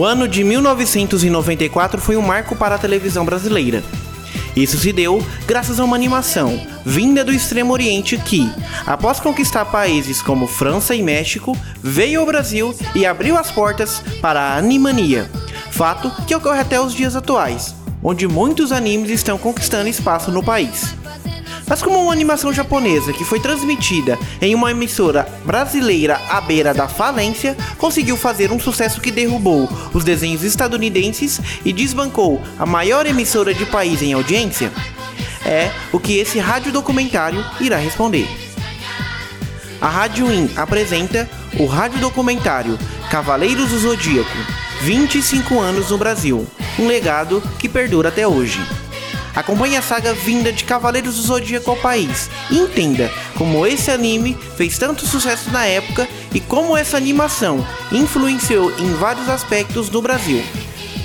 O ano de 1994 foi um marco para a televisão brasileira. Isso se deu graças a uma animação vinda do Extremo Oriente que, após conquistar países como França e México, veio ao Brasil e abriu as portas para a Animania, fato que ocorre até os dias atuais, onde muitos animes estão conquistando espaço no país. Mas como uma animação japonesa que foi transmitida em uma emissora brasileira à beira da falência, conseguiu fazer um sucesso que derrubou os desenhos estadunidenses e desbancou a maior emissora de país em audiência? É o que esse radiodocumentário irá responder. A Rádio In apresenta o radiodocumentário Cavaleiros do Zodíaco 25 anos no Brasil, um legado que perdura até hoje. Acompanhe a saga vinda de Cavaleiros do Zodíaco ao país e entenda como esse anime fez tanto sucesso na época e como essa animação influenciou em vários aspectos no Brasil.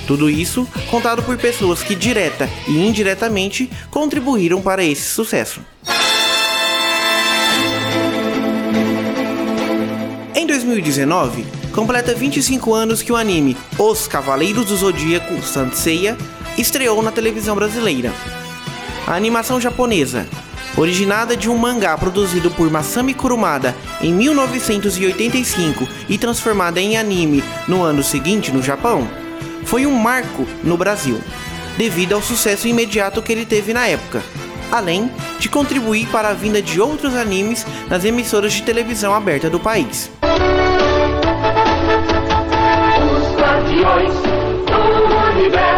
Tudo isso contado por pessoas que direta e indiretamente contribuíram para esse sucesso. Em 2019, completa 25 anos que o anime Os Cavaleiros do Zodíaco Saint Seiya estreou na televisão brasileira. A animação japonesa, originada de um mangá produzido por Masami Kurumada em 1985 e transformada em anime no ano seguinte no Japão, foi um marco no Brasil, devido ao sucesso imediato que ele teve na época, além de contribuir para a vinda de outros animes nas emissoras de televisão aberta do país. Os guardiões do universo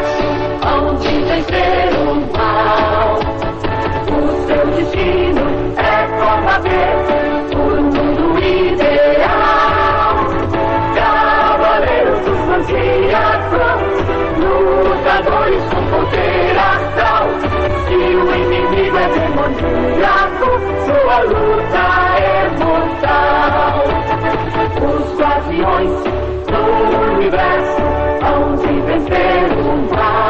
destino é combater por um mundo ideal. Cavaleiros dos Zodíacos, lutadores com poder astral. Se o inimigo é demoníaco, sua luta é mortal. Os guardiões do universo hão de vencer o mal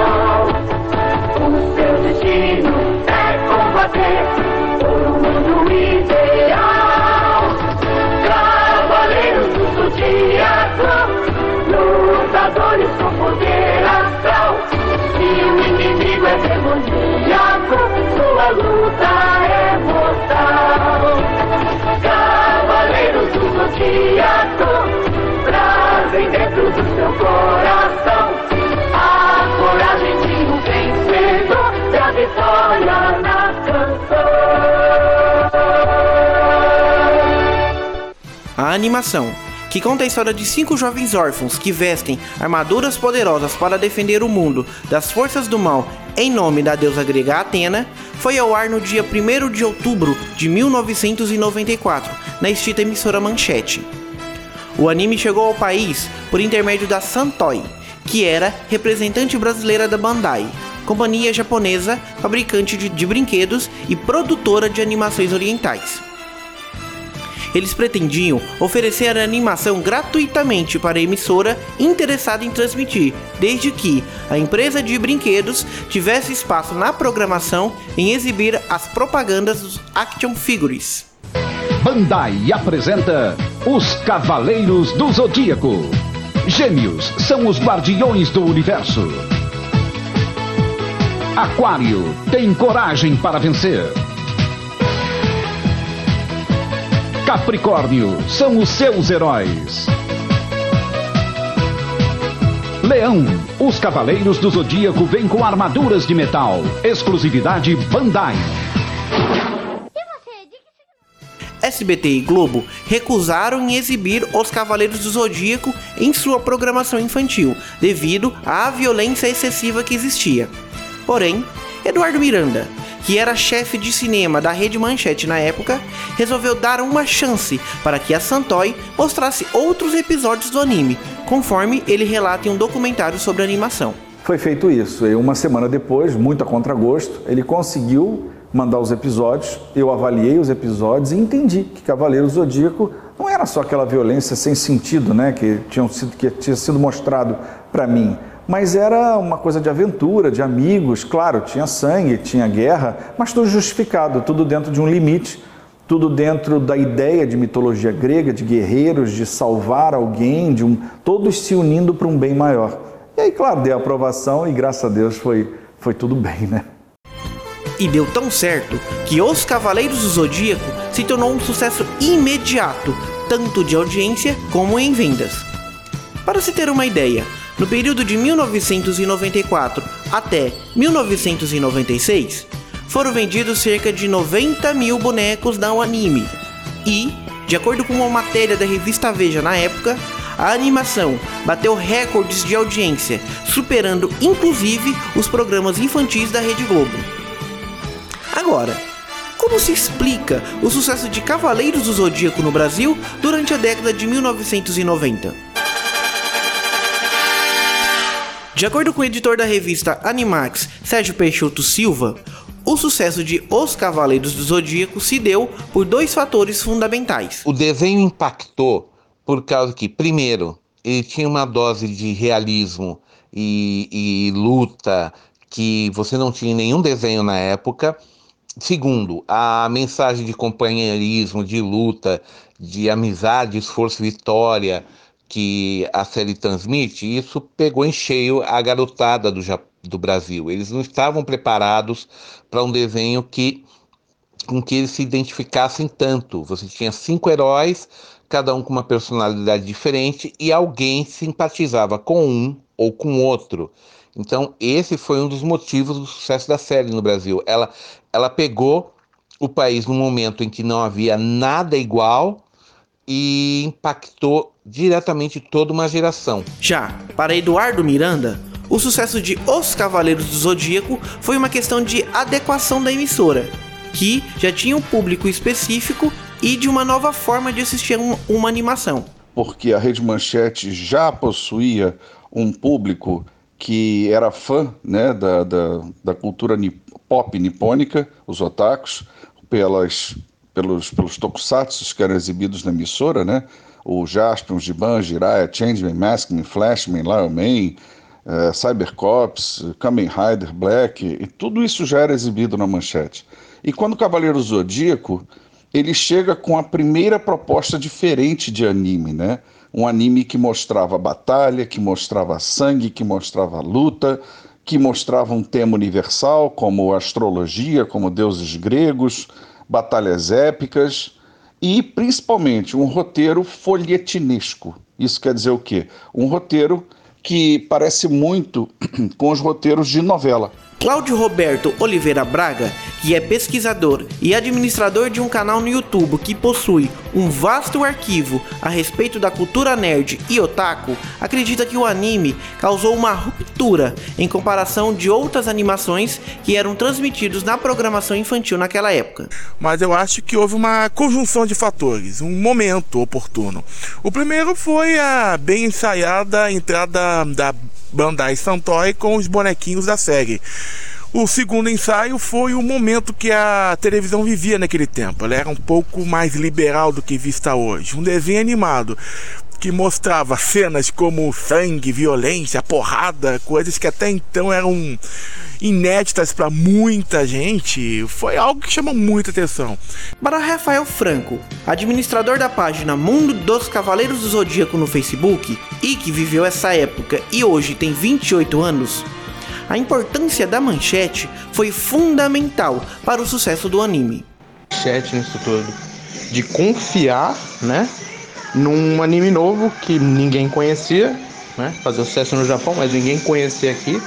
animação, que conta a história de cinco jovens órfãos que vestem armaduras poderosas para defender o mundo das forças do mal em nome da deusa grega Atena, foi ao ar no dia 1 de outubro de 1994, na extinta emissora Manchete. O anime chegou ao país por intermédio da Santoy, que era representante brasileira da Bandai, companhia japonesa fabricante de, de brinquedos e produtora de animações orientais. Eles pretendiam oferecer a animação gratuitamente para a emissora interessada em transmitir, desde que a empresa de brinquedos tivesse espaço na programação em exibir as propagandas dos action figures. Bandai apresenta Os Cavaleiros do Zodíaco. Gêmeos são os guardiões do universo. Aquário tem coragem para vencer. Capricórnio são os seus heróis. Leão, os Cavaleiros do Zodíaco vêm com armaduras de metal. Exclusividade Bandai. SBT e Globo recusaram em exibir Os Cavaleiros do Zodíaco em sua programação infantil, devido à violência excessiva que existia. Porém, Eduardo Miranda, que era chefe de cinema da Rede Manchete na época, resolveu dar uma chance para que a Santoy mostrasse outros episódios do anime, conforme ele relata em um documentário sobre animação. Foi feito isso, e uma semana depois, muito a contragosto, ele conseguiu mandar os episódios, eu avaliei os episódios e entendi que Cavaleiro Zodíaco não era só aquela violência sem sentido, né, que, tinham sido, que tinha sido mostrado para mim mas era uma coisa de aventura, de amigos, claro, tinha sangue, tinha guerra, mas tudo justificado, tudo dentro de um limite tudo dentro da ideia de mitologia grega, de guerreiros, de salvar alguém, de um, todos se unindo para um bem maior. E aí, claro, dei aprovação e graças a Deus foi, foi tudo bem, né? E deu tão certo que Os Cavaleiros do Zodíaco se tornou um sucesso imediato, tanto de audiência como em vendas. Para se ter uma ideia, no período de 1994 até 1996, foram vendidos cerca de 90 mil bonecos da anime. E, de acordo com uma matéria da revista Veja na época, a animação bateu recordes de audiência, superando inclusive os programas infantis da Rede Globo. Agora, como se explica o sucesso de Cavaleiros do Zodíaco no Brasil durante a década de 1990? De acordo com o editor da revista Animax, Sérgio Peixoto Silva, o sucesso de Os Cavaleiros do Zodíaco se deu por dois fatores fundamentais. O desenho impactou por causa que, primeiro, ele tinha uma dose de realismo e, e luta que você não tinha em nenhum desenho na época. Segundo, a mensagem de companheirismo, de luta, de amizade, esforço, vitória, que a série transmite, isso pegou em cheio a garotada do, do Brasil. Eles não estavam preparados para um desenho que com que eles se identificassem tanto. Você tinha cinco heróis, cada um com uma personalidade diferente, e alguém simpatizava com um ou com outro. Então, esse foi um dos motivos do sucesso da série no Brasil. Ela, ela pegou o país num momento em que não havia nada igual e impactou diretamente toda uma geração. Já para Eduardo Miranda, o sucesso de Os Cavaleiros do Zodíaco foi uma questão de adequação da emissora, que já tinha um público específico e de uma nova forma de assistir uma, uma animação. Porque a Rede Manchete já possuía um público que era fã né, da, da, da cultura pop nipônica, os otakus, pelas pelos, pelos tokusatsu que eram exibidos na emissora, né? O Jaspion, Giban, Jiraiya, Changeman, Maskman, Flashman, Lion Man, uh, Cybercops, Kamen Rider, Black, e tudo isso já era exibido na manchete. E quando o Cavaleiro Zodíaco, ele chega com a primeira proposta diferente de anime, né? Um anime que mostrava batalha, que mostrava sangue, que mostrava luta, que mostrava um tema universal, como astrologia, como deuses gregos, batalhas épicas e principalmente um roteiro folhetinesco. Isso quer dizer o quê? Um roteiro que parece muito com os roteiros de novela. Cláudio Roberto Oliveira Braga, que é pesquisador e administrador de um canal no YouTube que possui um vasto arquivo a respeito da cultura nerd e otaku, acredita que o anime causou uma ruptura em comparação de outras animações que eram transmitidos na programação infantil naquela época. Mas eu acho que houve uma conjunção de fatores, um momento oportuno. O primeiro foi a bem ensaiada entrada da Bandai Santoy com os bonequinhos da série. O segundo ensaio foi o momento que a televisão vivia naquele tempo. Ela era um pouco mais liberal do que vista hoje. Um desenho animado que mostrava cenas como sangue, violência, porrada, coisas que até então eram inéditas para muita gente, foi algo que chamou muita atenção. Para Rafael Franco, administrador da página Mundo dos Cavaleiros do Zodíaco no Facebook e que viveu essa época e hoje tem 28 anos, a importância da manchete foi fundamental para o sucesso do anime. Manchete nisso tudo, de confiar, né, num anime novo que ninguém conhecia, né, fazer sucesso no Japão, mas ninguém conhecia aqui.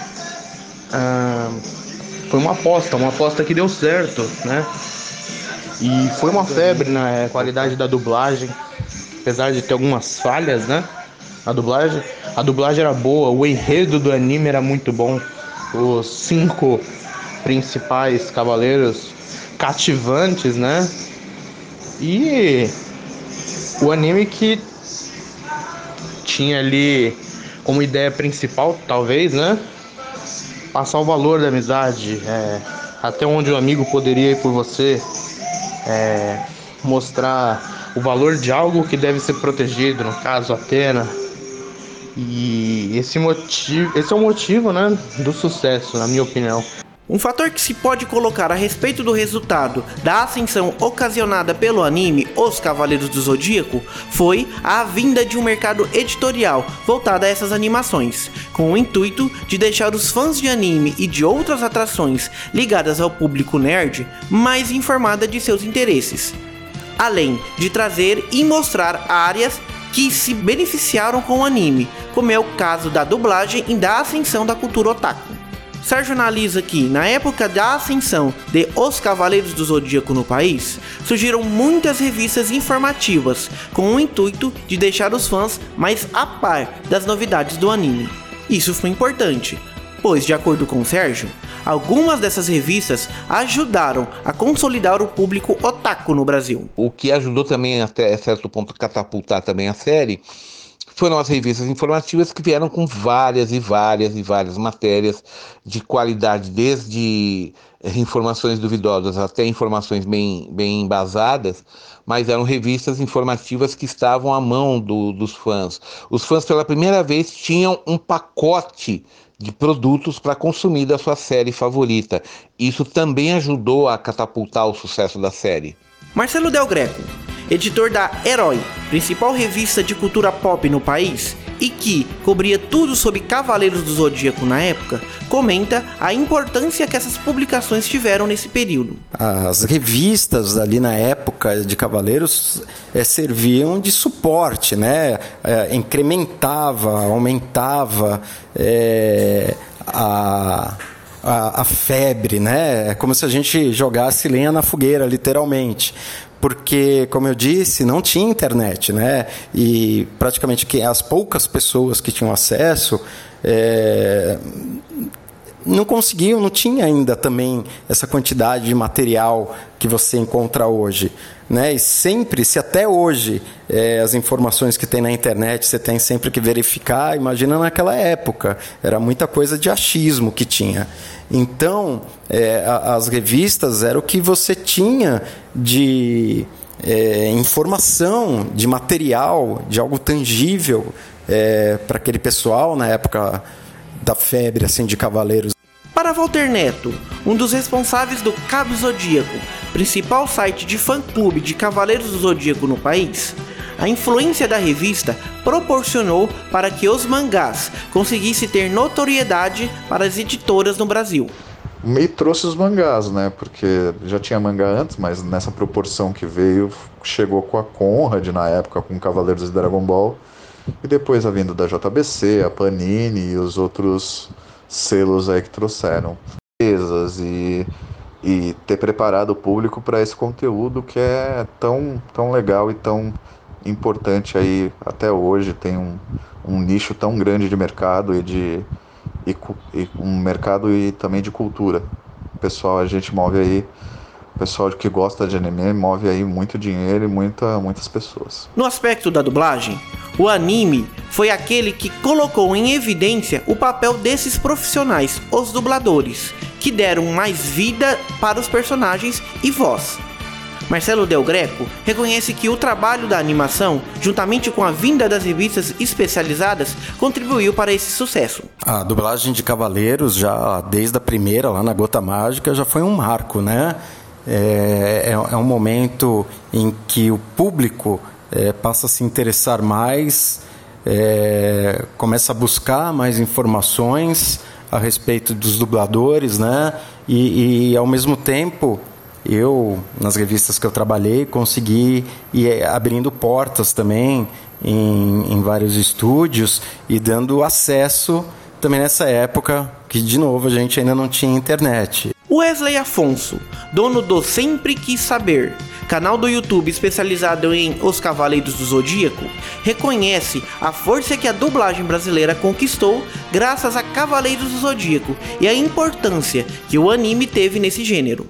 Ah, foi uma aposta, uma aposta que deu certo, né? E foi uma febre na né, qualidade da dublagem, apesar de ter algumas falhas, né? A dublagem, a dublagem era boa, o enredo do anime era muito bom os cinco principais cavaleiros cativantes, né? E o anime que tinha ali como ideia principal, talvez, né? Passar o valor da amizade, é, até onde o amigo poderia ir por você, é, mostrar o valor de algo que deve ser protegido, no caso Atena, e esse motivo, esse é o motivo, né, do sucesso, na minha opinião. Um fator que se pode colocar a respeito do resultado da ascensão ocasionada pelo anime Os Cavaleiros do Zodíaco foi a vinda de um mercado editorial voltado a essas animações, com o intuito de deixar os fãs de anime e de outras atrações ligadas ao público nerd mais informada de seus interesses, além de trazer e mostrar áreas que se beneficiaram com o anime, como é o caso da dublagem e da ascensão da cultura otaku. Sérgio analisa que, na época da ascensão de Os Cavaleiros do Zodíaco no país, surgiram muitas revistas informativas com o intuito de deixar os fãs mais a par das novidades do anime. Isso foi importante, pois, de acordo com Sérgio, algumas dessas revistas ajudaram a consolidar o público otaku no Brasil. O que ajudou também até certo ponto a catapultar também a série foram as revistas informativas que vieram com várias e várias e várias matérias de qualidade, desde informações duvidosas até informações bem, bem embasadas, mas eram revistas informativas que estavam à mão do, dos fãs. Os fãs, pela primeira vez, tinham um pacote de produtos para consumir da sua série favorita. Isso também ajudou a catapultar o sucesso da série. Marcelo Del Greco, editor da Herói, principal revista de cultura pop no país, e que cobria tudo sobre Cavaleiros do Zodíaco na época, comenta a importância que essas publicações tiveram nesse período. As revistas ali na época de Cavaleiros é, serviam de suporte, né? É, incrementava, aumentava é, a a, a, febre, né? É como se a gente jogasse lenha na fogueira, literalmente porque, como eu disse, não tinha internet, né? E praticamente que as poucas pessoas que tinham acesso é, não conseguiam, não tinha ainda também essa quantidade de material que você encontra hoje. Né? E sempre, se até hoje é, as informações que tem na internet você tem sempre que verificar, imagina naquela época, era muita coisa de achismo que tinha. Então, é, as revistas era o que você tinha de é, informação, de material, de algo tangível é, para aquele pessoal na época da febre assim de cavaleiros. Para Walter Neto, um dos responsáveis do Cabo Zodíaco, principal site de fã-clube de Cavaleiros do Zodíaco no país, a influência da revista proporcionou para que os mangás conseguissem ter notoriedade para as editoras no Brasil. Me trouxe os mangás, né? Porque já tinha mangá antes, mas nessa proporção que veio, chegou com a Conrad na época, com Cavaleiros de Dragon Ball. E depois a vinda da JBC, a Panini e os outros selos aí que trouxeram. E, e ter preparado o público para esse conteúdo que é tão, tão legal e tão importante aí até hoje, tem um, um nicho tão grande de mercado e de e, e um mercado e também de cultura. Pessoal, a gente move aí pessoal que gosta de anime move aí muito dinheiro e muita, muitas pessoas. No aspecto da dublagem, o anime foi aquele que colocou em evidência o papel desses profissionais, os dubladores, que deram mais vida para os personagens e voz. Marcelo Del Greco reconhece que o trabalho da animação, juntamente com a vinda das revistas especializadas, contribuiu para esse sucesso. A dublagem de Cavaleiros, já desde a primeira, lá na Gota Mágica, já foi um marco, né? É, é, é um momento em que o público é, passa a se interessar mais, é, começa a buscar mais informações a respeito dos dubladores, né? E, e ao mesmo tempo eu, nas revistas que eu trabalhei, consegui ir abrindo portas também em, em vários estúdios e dando acesso também nessa época que, de novo, a gente ainda não tinha internet. Wesley Afonso, dono do Sempre Quis Saber, canal do YouTube especializado em Os Cavaleiros do Zodíaco, reconhece a força que a dublagem brasileira conquistou graças a Cavaleiros do Zodíaco e a importância que o anime teve nesse gênero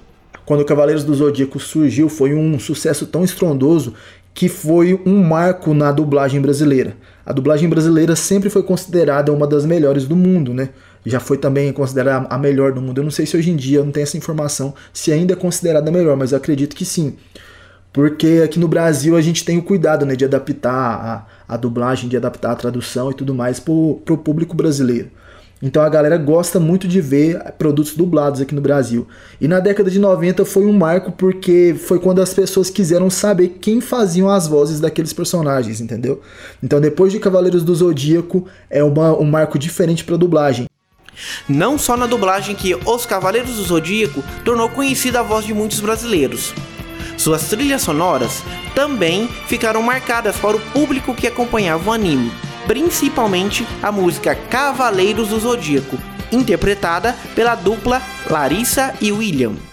quando Cavaleiros do Zodíaco surgiu, foi um sucesso tão estrondoso que foi um marco na dublagem brasileira. A dublagem brasileira sempre foi considerada uma das melhores do mundo, né? Já foi também considerada a melhor do mundo. Eu não sei se hoje em dia, eu não tenho essa informação, se ainda é considerada a melhor, mas eu acredito que sim. Porque aqui no Brasil a gente tem o cuidado né, de adaptar a, a dublagem, de adaptar a tradução e tudo mais para o público brasileiro. Então a galera gosta muito de ver produtos dublados aqui no Brasil. E na década de 90 foi um marco porque foi quando as pessoas quiseram saber quem faziam as vozes daqueles personagens, entendeu? Então depois de Cavaleiros do Zodíaco é uma, um marco diferente para dublagem. Não só na dublagem que Os Cavaleiros do Zodíaco tornou conhecida a voz de muitos brasileiros. Suas trilhas sonoras também ficaram marcadas para o público que acompanhava o anime principalmente a música Cavaleiros do Zodíaco, interpretada pela dupla Larissa e William.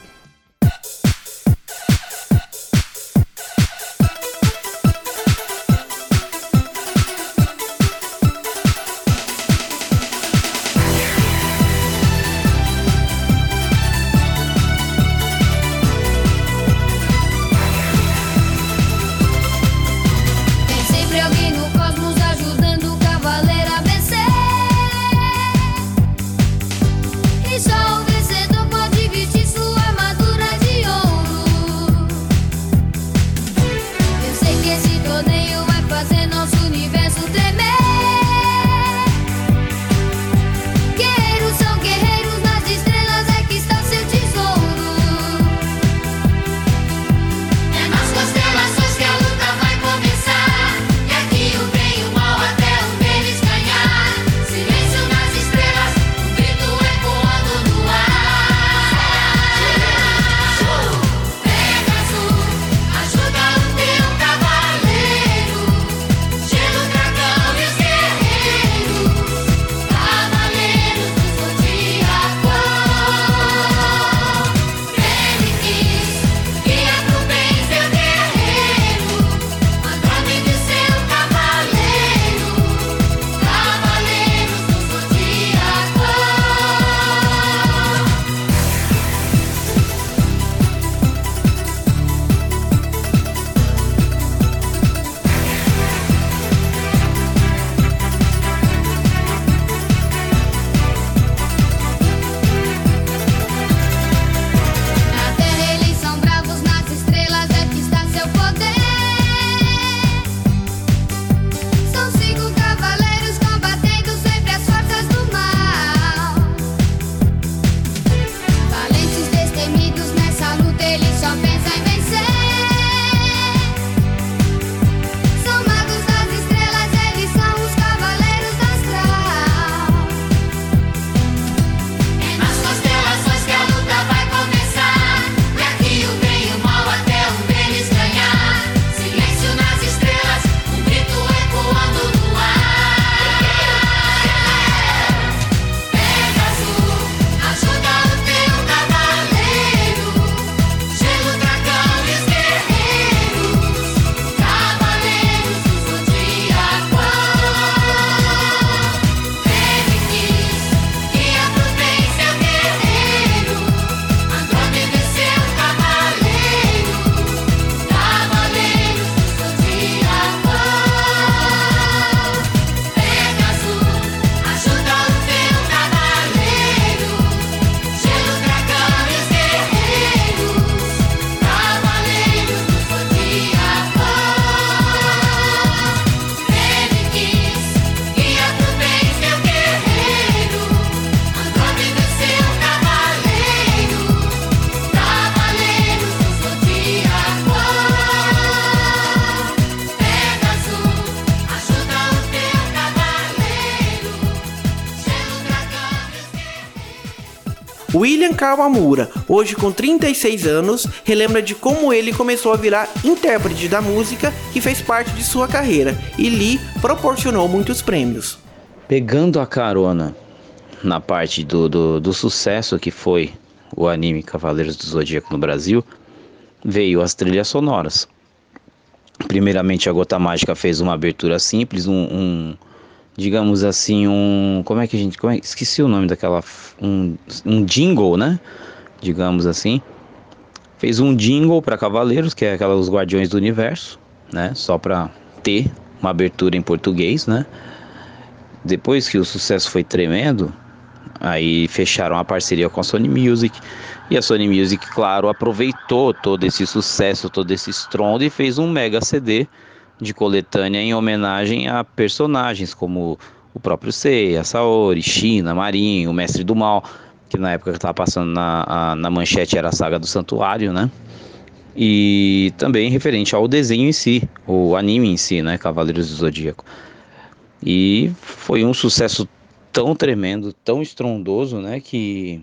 William Kawamura, hoje com 36 anos, relembra de como ele começou a virar intérprete da música que fez parte de sua carreira e lhe proporcionou muitos prêmios. Pegando a carona na parte do, do, do sucesso que foi o anime Cavaleiros do Zodíaco no Brasil, veio as trilhas sonoras. Primeiramente, a Gota Mágica fez uma abertura simples, um, um digamos assim, um. Como é que a gente. É, esqueci o nome daquela. Um, um jingle, né? Digamos assim. Fez um jingle para Cavaleiros, que é aquela os Guardiões do Universo, né? Só para ter uma abertura em português, né? Depois que o sucesso foi tremendo, aí fecharam a parceria com a Sony Music. E a Sony Music, claro, aproveitou todo esse sucesso, todo esse estrondo e fez um mega CD de coletânea em homenagem a personagens como o próprio Seiya, Saori, China, Marinho, o Mestre do Mal, que na época que estava passando na, a, na manchete era a saga do Santuário, né? E também referente ao desenho em si, o anime em si, né? Cavaleiros do Zodíaco. E foi um sucesso tão tremendo, tão estrondoso, né? Que,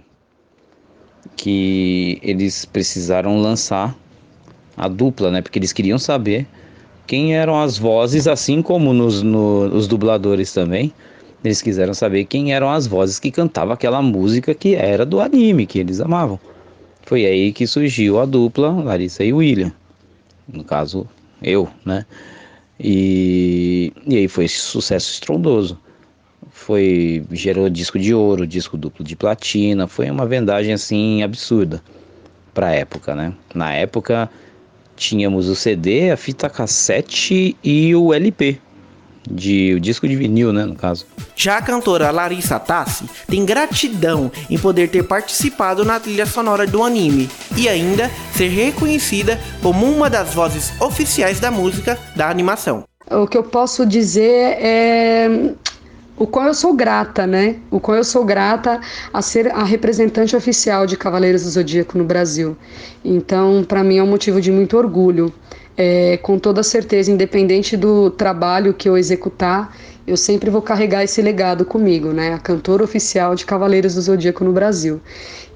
que eles precisaram lançar a dupla, né? Porque eles queriam saber quem eram as vozes, assim como nos no, os dubladores também. Eles quiseram saber quem eram as vozes que cantavam aquela música que era do anime, que eles amavam. Foi aí que surgiu a dupla Larissa e William. No caso, eu, né? E, e aí foi sucesso estrondoso. Foi gerou disco de ouro, disco duplo de platina, foi uma vendagem assim absurda para época, né? Na época tínhamos o CD, a fita cassete e o LP. De o disco de vinil, né, no caso. Já a cantora Larissa Tassi tem gratidão em poder ter participado na trilha sonora do anime e ainda ser reconhecida como uma das vozes oficiais da música da animação. O que eu posso dizer é o qual eu sou grata, né? O qual eu sou grata a ser a representante oficial de Cavaleiros do Zodíaco no Brasil. Então, para mim é um motivo de muito orgulho. É, com toda certeza, independente do trabalho que eu executar, eu sempre vou carregar esse legado comigo, né? A cantora oficial de Cavaleiros do Zodíaco no Brasil.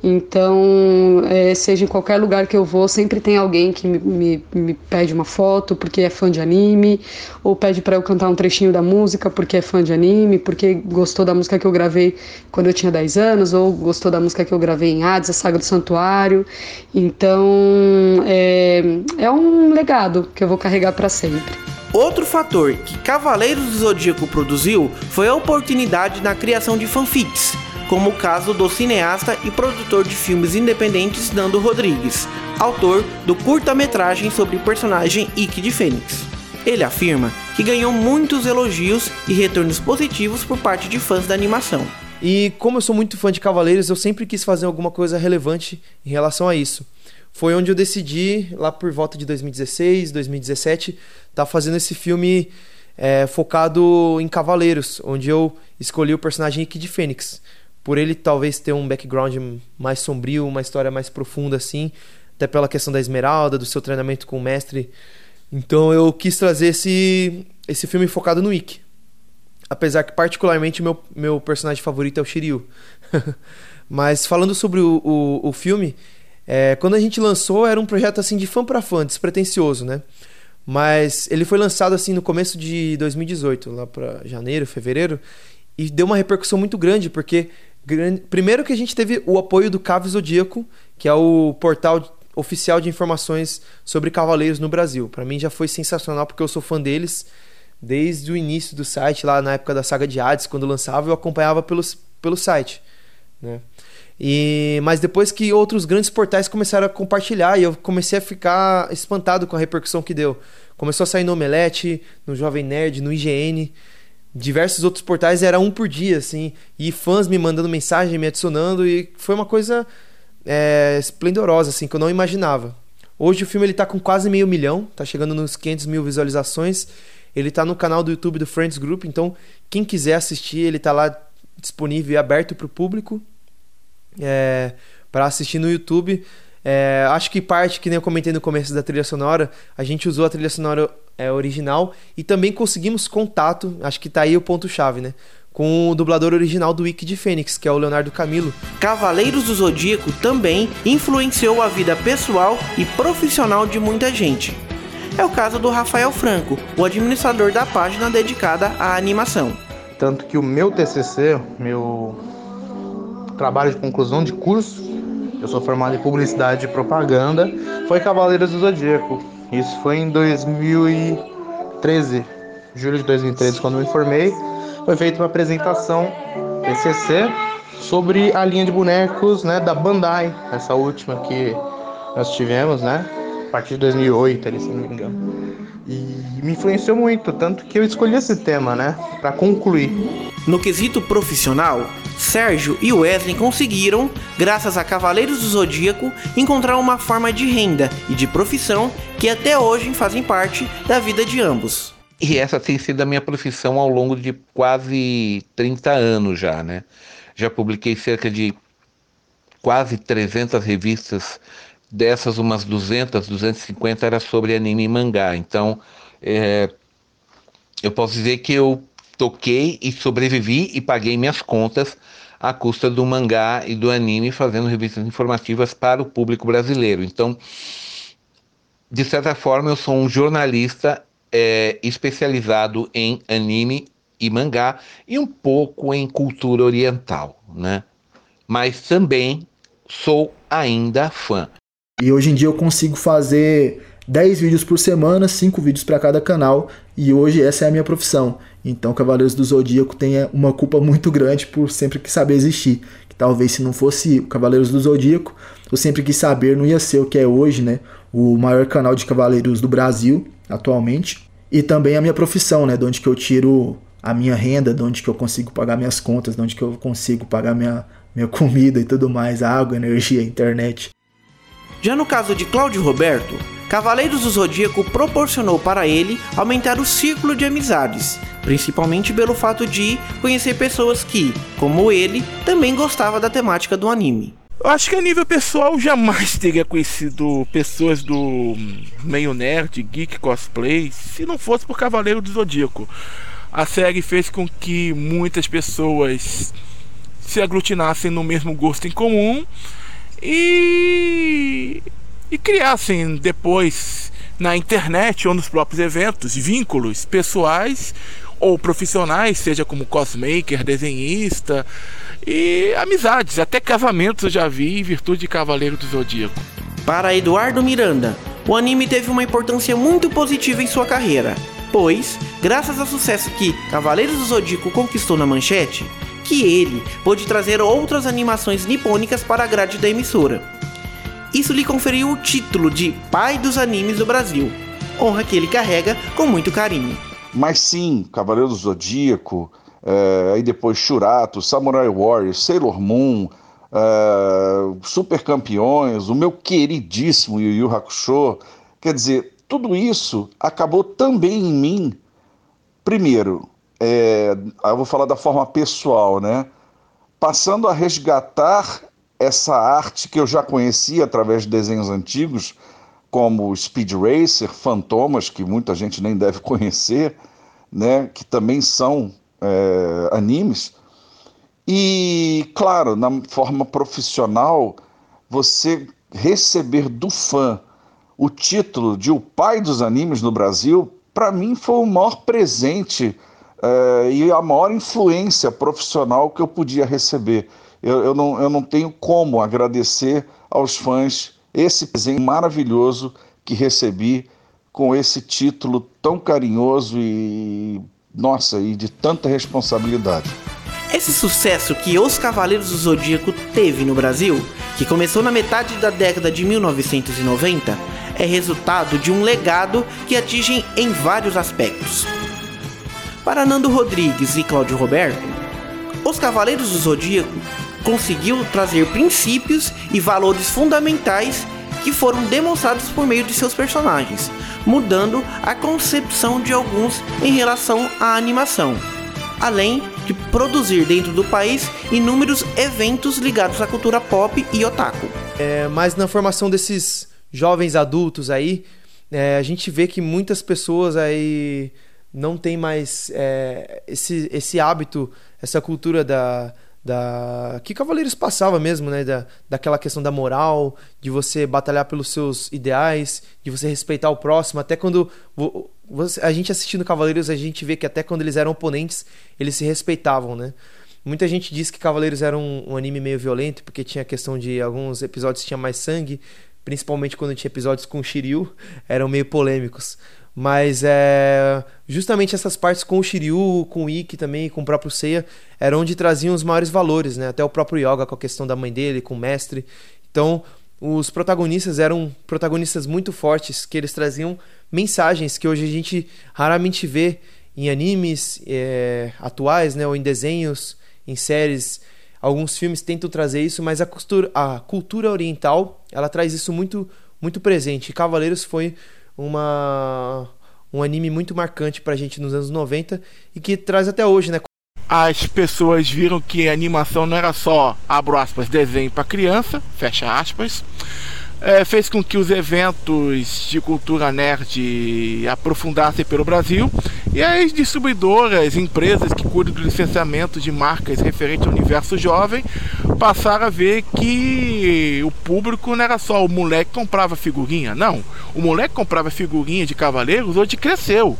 Então, é, seja em qualquer lugar que eu vou, sempre tem alguém que me, me, me pede uma foto porque é fã de anime, ou pede para eu cantar um trechinho da música porque é fã de anime, porque gostou da música que eu gravei quando eu tinha 10 anos, ou gostou da música que eu gravei em Hades, a Saga do Santuário. Então, é, é um legado que eu vou carregar para sempre. Outro fator que Cavaleiros do Zodíaco produziu foi a oportunidade na criação de fanfics, como o caso do cineasta e produtor de filmes independentes Nando Rodrigues, autor do curta-metragem sobre o personagem Ikki de Fênix. Ele afirma que ganhou muitos elogios e retornos positivos por parte de fãs da animação. E como eu sou muito fã de Cavaleiros, eu sempre quis fazer alguma coisa relevante em relação a isso foi onde eu decidi, lá por volta de 2016, 2017, estar tá fazendo esse filme é, focado em cavaleiros, onde eu escolhi o personagem Ikki de Fênix. Por ele talvez ter um background mais sombrio, uma história mais profunda assim, até pela questão da Esmeralda, do seu treinamento com o mestre. Então eu quis trazer esse, esse filme focado no Ikki. Apesar que particularmente meu, meu personagem favorito é o Shiryu. Mas falando sobre o, o, o filme, é, quando a gente lançou, era um projeto assim de fã para fã, despretensioso, né? Mas ele foi lançado assim no começo de 2018, lá para janeiro, fevereiro, e deu uma repercussão muito grande, porque primeiro que a gente teve o apoio do Cave Zodíaco, que é o portal oficial de informações sobre cavaleiros no Brasil. Para mim já foi sensacional porque eu sou fã deles desde o início do site, lá na época da saga de Hades, quando lançava, eu acompanhava pelos, pelo site, né? E, mas depois que outros grandes portais começaram a compartilhar e eu comecei a ficar espantado com a repercussão que deu. Começou a sair no Omelete, no Jovem Nerd, no IGN, diversos outros portais, era um por dia, assim, e fãs me mandando mensagem, me adicionando, e foi uma coisa é, esplendorosa, assim, que eu não imaginava. Hoje o filme ele tá com quase meio milhão, tá chegando nos 500 mil visualizações. Ele tá no canal do YouTube do Friends Group, então quem quiser assistir, ele tá lá disponível e aberto para o público é, para assistir no YouTube. É, acho que parte, que nem eu comentei no começo da trilha sonora, a gente usou a trilha sonora é, original e também conseguimos contato, acho que tá aí o ponto-chave, né? Com o dublador original do Wiki de Fênix, que é o Leonardo Camilo. Cavaleiros do Zodíaco também influenciou a vida pessoal e profissional de muita gente. É o caso do Rafael Franco, o administrador da página dedicada à animação. Tanto que o meu TCC, meu trabalho de conclusão de curso, eu sou formado em publicidade e propaganda, foi Cavaleiros do Zodíaco. Isso foi em 2013, julho de 2013, quando me formei. Foi feita uma apresentação TCC sobre a linha de bonecos né, da Bandai, essa última que nós tivemos, né? A partir de 2008, ali, se não me engano. E me influenciou muito, tanto que eu escolhi esse tema, né, para concluir. No quesito profissional, Sérgio e Wesley conseguiram, graças a Cavaleiros do Zodíaco, encontrar uma forma de renda e de profissão que até hoje fazem parte da vida de ambos. E essa tem sido a minha profissão ao longo de quase 30 anos já, né? Já publiquei cerca de quase 300 revistas, dessas umas 200, 250 era sobre anime e mangá. Então, é, eu posso dizer que eu toquei e sobrevivi e paguei minhas contas à custa do mangá e do anime, fazendo revistas informativas para o público brasileiro. Então, de certa forma, eu sou um jornalista é, especializado em anime e mangá e um pouco em cultura oriental, né? Mas também sou ainda fã. E hoje em dia eu consigo fazer 10 vídeos por semana, 5 vídeos para cada canal, e hoje essa é a minha profissão. Então Cavaleiros do Zodíaco tem uma culpa muito grande por sempre que saber existir. Que talvez se não fosse o Cavaleiros do Zodíaco, eu sempre quis saber não ia ser o que é hoje, né? O maior canal de cavaleiros do Brasil atualmente. E também a minha profissão, né? De onde que eu tiro a minha renda, de onde que eu consigo pagar minhas contas, de onde que eu consigo pagar minha, minha comida e tudo mais, água, energia, internet. Já no caso de Cláudio Roberto, Cavaleiros do Zodíaco proporcionou para ele aumentar o círculo de amizades, principalmente pelo fato de conhecer pessoas que, como ele, também gostava da temática do anime. Eu acho que a nível pessoal jamais teria conhecido pessoas do meio nerd, geek, cosplay, se não fosse por Cavaleiro do Zodíaco. A série fez com que muitas pessoas se aglutinassem no mesmo gosto em comum e e criassem depois na internet ou nos próprios eventos vínculos pessoais ou profissionais, seja como cosmaker, desenhista e amizades, até casamentos eu já vi em virtude de Cavaleiro do Zodíaco. Para Eduardo Miranda, o anime teve uma importância muito positiva em sua carreira, pois, graças ao sucesso que Cavaleiros do Zodíaco conquistou na manchete, que ele pôde trazer outras animações nipônicas para a grade da emissora isso lhe conferiu o título de Pai dos Animes do Brasil, honra que ele carrega com muito carinho. Mas sim, Cavaleiro do Zodíaco, é, aí depois Shurato, Samurai Warriors, Sailor Moon, é, Super Campeões, o meu queridíssimo Yu Yu Hakusho. Quer dizer, tudo isso acabou também em mim. Primeiro, é, eu vou falar da forma pessoal, né? Passando a resgatar essa arte que eu já conhecia através de desenhos antigos, como Speed Racer, Fantomas, que muita gente nem deve conhecer, né, que também são é, animes. E, claro, na forma profissional, você receber do fã o título de o pai dos animes no Brasil, para mim foi o maior presente é, e a maior influência profissional que eu podia receber eu, eu, não, eu não tenho como agradecer aos fãs esse presente maravilhoso que recebi com esse título tão carinhoso e, nossa, e de tanta responsabilidade. Esse sucesso que Os Cavaleiros do Zodíaco teve no Brasil, que começou na metade da década de 1990, é resultado de um legado que atinge em vários aspectos. Para Nando Rodrigues e Cláudio Roberto, Os Cavaleiros do Zodíaco conseguiu trazer princípios e valores fundamentais que foram demonstrados por meio de seus personagens, mudando a concepção de alguns em relação à animação, além de produzir dentro do país inúmeros eventos ligados à cultura pop e otaku. É, mas na formação desses jovens adultos aí, é, a gente vê que muitas pessoas aí não tem mais é, esse, esse hábito, essa cultura da, da que Cavaleiros passava mesmo, né, da, daquela questão da moral, de você batalhar pelos seus ideais, de você respeitar o próximo, até quando você, a gente assistindo Cavaleiros, a gente vê que até quando eles eram oponentes, eles se respeitavam, né? Muita gente diz que Cavaleiros era um, um anime meio violento, porque tinha a questão de alguns episódios tinha mais sangue, principalmente quando tinha episódios com Shiryu, eram meio polêmicos. Mas é, justamente essas partes com o Shiryu, com o Ikki também, com o próprio Seiya, era onde traziam os maiores valores, né? Até o próprio Yoga com a questão da mãe dele, com o mestre. Então, os protagonistas eram protagonistas muito fortes, que eles traziam mensagens que hoje a gente raramente vê em animes é, atuais, né? Ou em desenhos, em séries. Alguns filmes tentam trazer isso, mas a, costura, a cultura oriental, ela traz isso muito, muito presente. E Cavaleiros foi uma um anime muito marcante pra gente nos anos 90 e que traz até hoje, né? As pessoas viram que a animação não era só, abro aspas, desenho para criança, fecha aspas, é, fez com que os eventos de cultura nerd aprofundassem pelo Brasil e as distribuidoras, empresas que cuidam do licenciamento de marcas referente ao universo jovem passaram a ver que o público não era só o moleque que comprava figurinha, não. O moleque comprava figurinha de Cavaleiros hoje cresceu.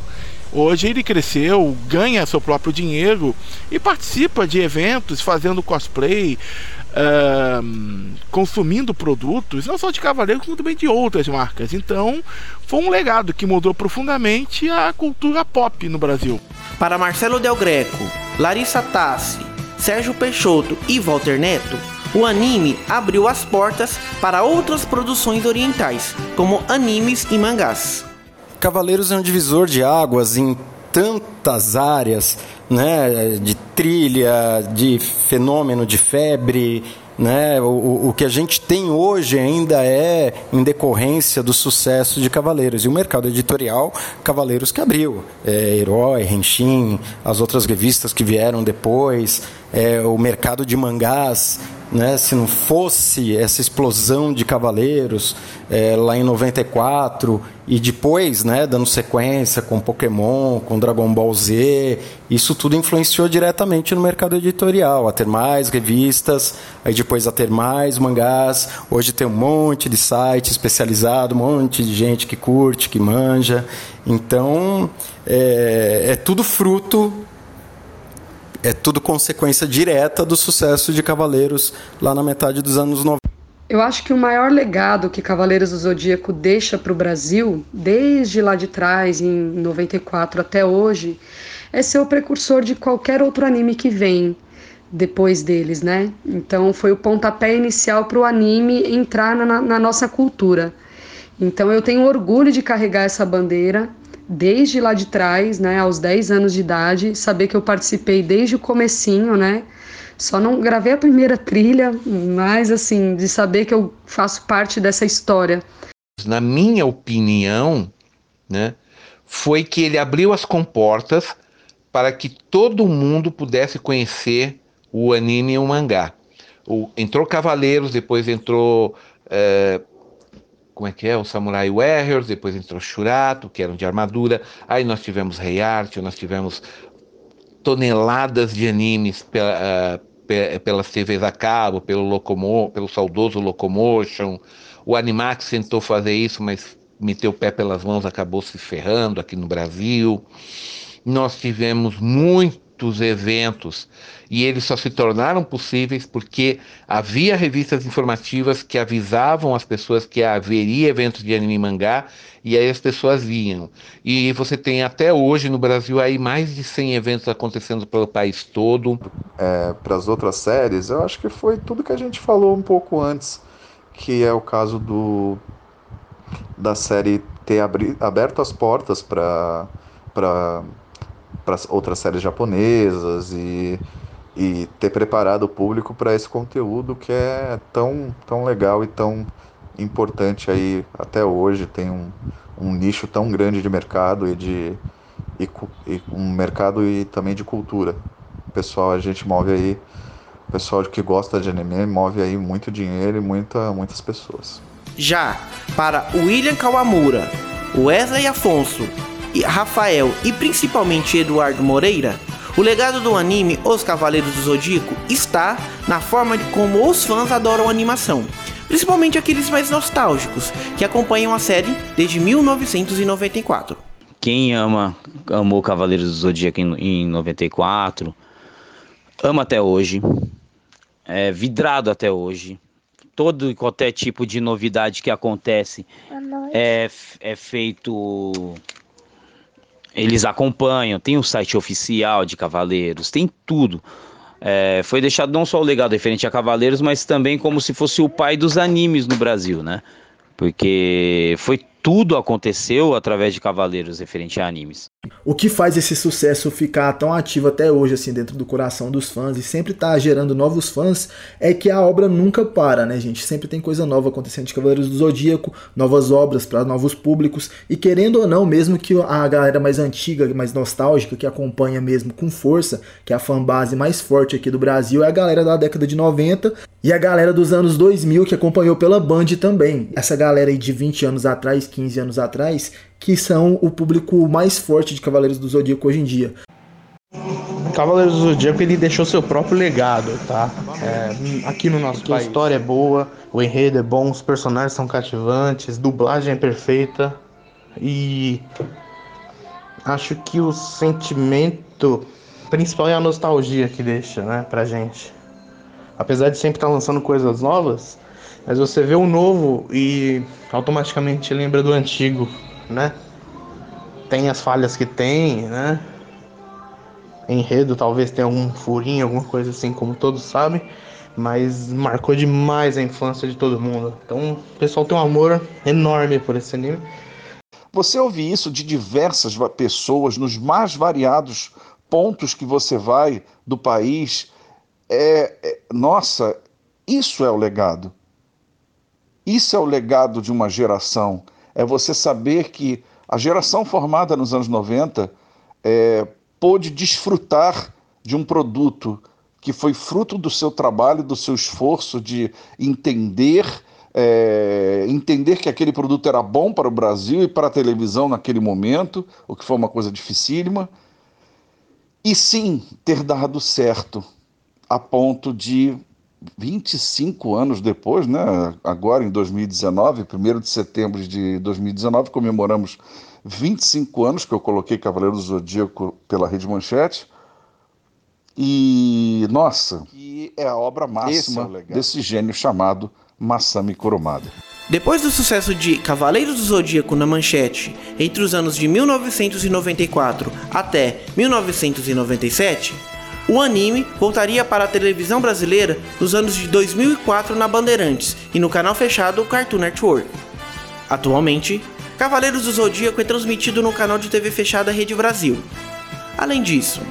Hoje ele cresceu, ganha seu próprio dinheiro e participa de eventos, fazendo cosplay, uh, consumindo produtos, não só de Cavaleiro, como também de outras marcas. Então, foi um legado que mudou profundamente a cultura pop no Brasil. Para Marcelo Del Greco, Larissa Tassi, Sérgio Peixoto e Walter Neto, o anime abriu as portas para outras produções orientais, como animes e mangás. Cavaleiros é um divisor de águas em tantas áreas, né, de trilha, de fenômeno de febre, né? O, o que a gente tem hoje ainda é em decorrência do sucesso de Cavaleiros. E o mercado editorial, Cavaleiros que abriu. É, Herói, Henshin, as outras revistas que vieram depois, é, o mercado de mangás né, se não fosse essa explosão de cavaleiros é, lá em 94 e depois, né, dando sequência com Pokémon, com Dragon Ball Z, isso tudo influenciou diretamente no mercado editorial, a ter mais revistas, aí depois a ter mais mangás. Hoje tem um monte de site especializado, um monte de gente que curte, que manja. Então, é, é tudo fruto é tudo consequência direta do sucesso de Cavaleiros lá na metade dos anos 90. Eu acho que o maior legado que Cavaleiros do Zodíaco deixa para o Brasil, desde lá de trás, em 94 até hoje, é ser o precursor de qualquer outro anime que vem depois deles, né? Então foi o pontapé inicial para o anime entrar na, na nossa cultura. Então eu tenho orgulho de carregar essa bandeira desde lá de trás, né, aos 10 anos de idade, saber que eu participei desde o comecinho, né? Só não gravei a primeira trilha, mas assim, de saber que eu faço parte dessa história. Na minha opinião, né, foi que ele abriu as comportas para que todo mundo pudesse conhecer o anime e o mangá. O, entrou Cavaleiros, depois entrou é, como é que é? O Samurai Warriors, depois entrou Shurato, que eram de armadura. Aí nós tivemos Rei Art, nós tivemos toneladas de animes pela, uh, pelas TVs a cabo, pelo, Locomo, pelo saudoso Locomotion. O Animax tentou fazer isso, mas meteu o pé pelas mãos, acabou se ferrando aqui no Brasil. Nós tivemos muitos eventos e eles só se tornaram possíveis porque havia revistas informativas que avisavam as pessoas que haveria eventos de anime e mangá e aí as pessoas vinham. E você tem até hoje no Brasil aí mais de 100 eventos acontecendo pelo país todo. É, Para as outras séries, eu acho que foi tudo que a gente falou um pouco antes, que é o caso do da série ter abri, aberto as portas para para outras séries japonesas e e ter preparado o público para esse conteúdo que é tão, tão legal e tão importante aí até hoje. Tem um, um nicho tão grande de mercado e de e, e um mercado e também de cultura. O pessoal, a gente move aí, o pessoal que gosta de anime move aí muito dinheiro e muita, muitas pessoas. Já para William Kawamura, Wesley Afonso, Rafael e principalmente Eduardo Moreira, o legado do anime Os Cavaleiros do Zodíaco está na forma de como os fãs adoram a animação, principalmente aqueles mais nostálgicos que acompanham a série desde 1994. Quem ama amou Cavaleiros do Zodíaco em, em 94, ama até hoje, é vidrado até hoje. Todo e qualquer tipo de novidade que acontece é, é feito eles acompanham, tem o site oficial de Cavaleiros, tem tudo. É, foi deixado não só o legado referente a Cavaleiros, mas também como se fosse o pai dos animes no Brasil, né? Porque foi tudo aconteceu através de Cavaleiros referente a animes. O que faz esse sucesso ficar tão ativo até hoje, assim, dentro do coração dos fãs e sempre tá gerando novos fãs, é que a obra nunca para, né, gente? Sempre tem coisa nova acontecendo de Cavaleiros do Zodíaco, novas obras para novos públicos, e querendo ou não, mesmo que a galera mais antiga, mais nostálgica, que acompanha mesmo com força, que é a fanbase mais forte aqui do Brasil, é a galera da década de 90 e a galera dos anos 2000 que acompanhou pela Band também. Essa galera aí de 20 anos atrás, 15 anos atrás, que são o público mais forte de Cavaleiros do Zodíaco hoje em dia. Cavaleiros do Zodíaco ele deixou seu próprio legado, tá? É, aqui no nosso país. A história é boa, o enredo é bom, os personagens são cativantes, dublagem é perfeita e acho que o sentimento principal é a nostalgia que deixa, né, pra gente. Apesar de sempre estar lançando coisas novas, mas você vê o novo e automaticamente lembra do antigo, né? Tem as falhas que tem, né? Enredo talvez tenha algum furinho, alguma coisa assim, como todos sabem, mas marcou demais a infância de todo mundo. Então, o pessoal tem um amor enorme por esse anime. Você ouve isso de diversas pessoas nos mais variados pontos que você vai do país. É, é, nossa, isso é o legado. Isso é o legado de uma geração. É você saber que a geração formada nos anos 90 é, pôde desfrutar de um produto que foi fruto do seu trabalho, do seu esforço de entender, é, entender que aquele produto era bom para o Brasil e para a televisão naquele momento, o que foi uma coisa dificílima, e sim ter dado certo a ponto de 25 anos depois, né, agora em 2019, 1 de setembro de 2019, comemoramos 25 anos que eu coloquei Cavaleiro do Zodíaco pela Rede Manchete. E, nossa, que é a obra máxima é desse gênio chamado Masami Kurumada. Depois do sucesso de Cavaleiros do Zodíaco na manchete entre os anos de 1994 até 1997, o anime voltaria para a televisão brasileira nos anos de 2004 na Bandeirantes e no canal fechado Cartoon Network. Atualmente, Cavaleiros do Zodíaco é transmitido no canal de TV fechada Rede Brasil. Além disso,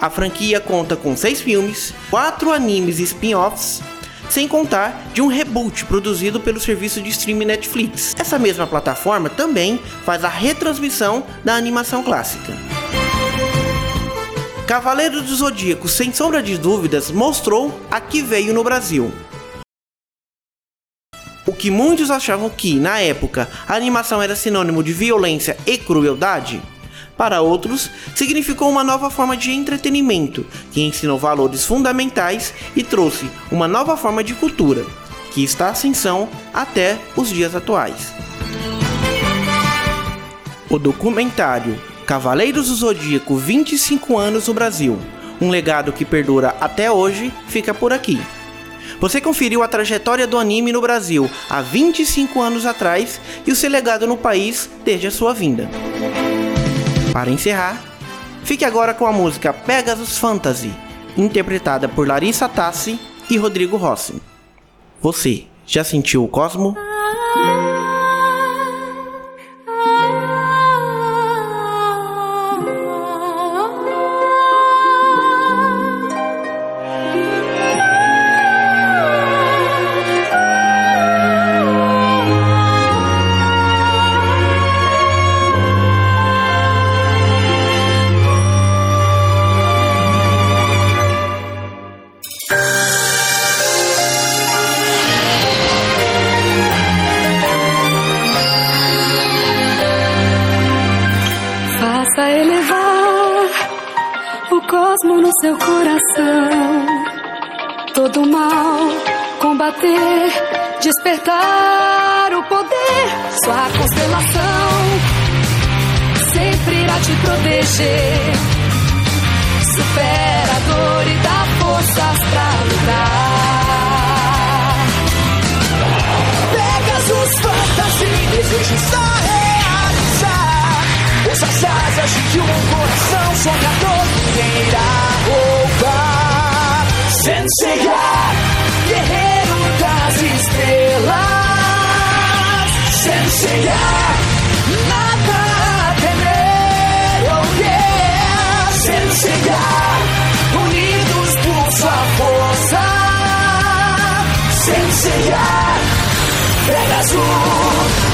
a franquia conta com seis filmes, quatro animes e spin-offs, sem contar de um reboot produzido pelo serviço de streaming Netflix. Essa mesma plataforma também faz a retransmissão da animação clássica. Cavaleiro do Zodíaco, sem sombra de dúvidas, mostrou a que veio no Brasil. O que muitos achavam que, na época, a animação era sinônimo de violência e crueldade, para outros, significou uma nova forma de entretenimento que ensinou valores fundamentais e trouxe uma nova forma de cultura, que está ascensão até os dias atuais. O documentário Cavaleiros do Zodíaco 25 anos no Brasil, um legado que perdura até hoje, fica por aqui. Você conferiu a trajetória do anime no Brasil há 25 anos atrás e o seu legado no país desde a sua vinda. Para encerrar, fique agora com a música Pegasus Fantasy, interpretada por Larissa Tassi e Rodrigo Rossi. Você já sentiu o cosmo? que um coração sonhador quem roubar. chegar, guerreiro das estrelas. chegar, nada a temer, oh yeah. chegar, unidos por sua força. Senseiar, pega azul.